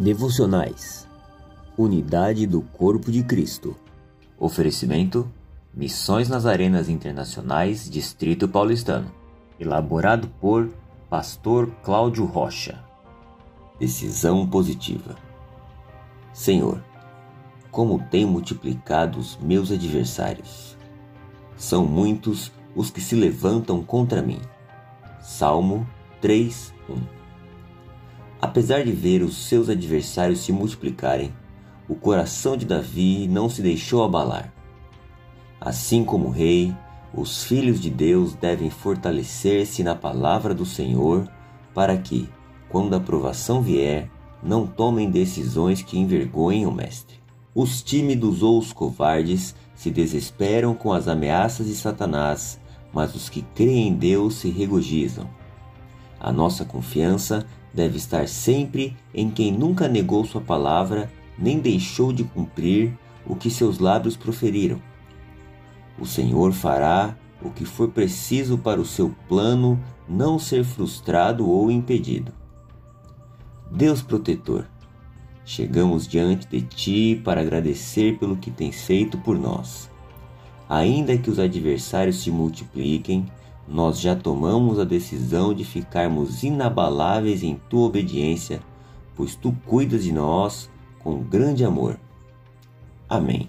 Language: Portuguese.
Devocionais Unidade do Corpo de Cristo. Oferecimento: Missões nas Arenas Internacionais, Distrito Paulistano. Elaborado por Pastor Cláudio Rocha. Decisão positiva. Senhor, como tem multiplicado os meus adversários. São muitos os que se levantam contra mim. Salmo 3, 1 Apesar de ver os seus adversários se multiplicarem, o coração de Davi não se deixou abalar. Assim como o rei, os filhos de Deus devem fortalecer-se na palavra do Senhor para que, quando a provação vier, não tomem decisões que envergonhem o Mestre. Os tímidos ou os covardes se desesperam com as ameaças de Satanás, mas os que creem em Deus se regozijam. A nossa confiança deve estar sempre em quem nunca negou sua palavra, nem deixou de cumprir o que seus lábios proferiram. O Senhor fará o que for preciso para o seu plano não ser frustrado ou impedido. Deus protetor, chegamos diante de ti para agradecer pelo que tens feito por nós. Ainda que os adversários se multipliquem, nós já tomamos a decisão de ficarmos inabaláveis em tua obediência, pois tu cuidas de nós com grande amor. Amém.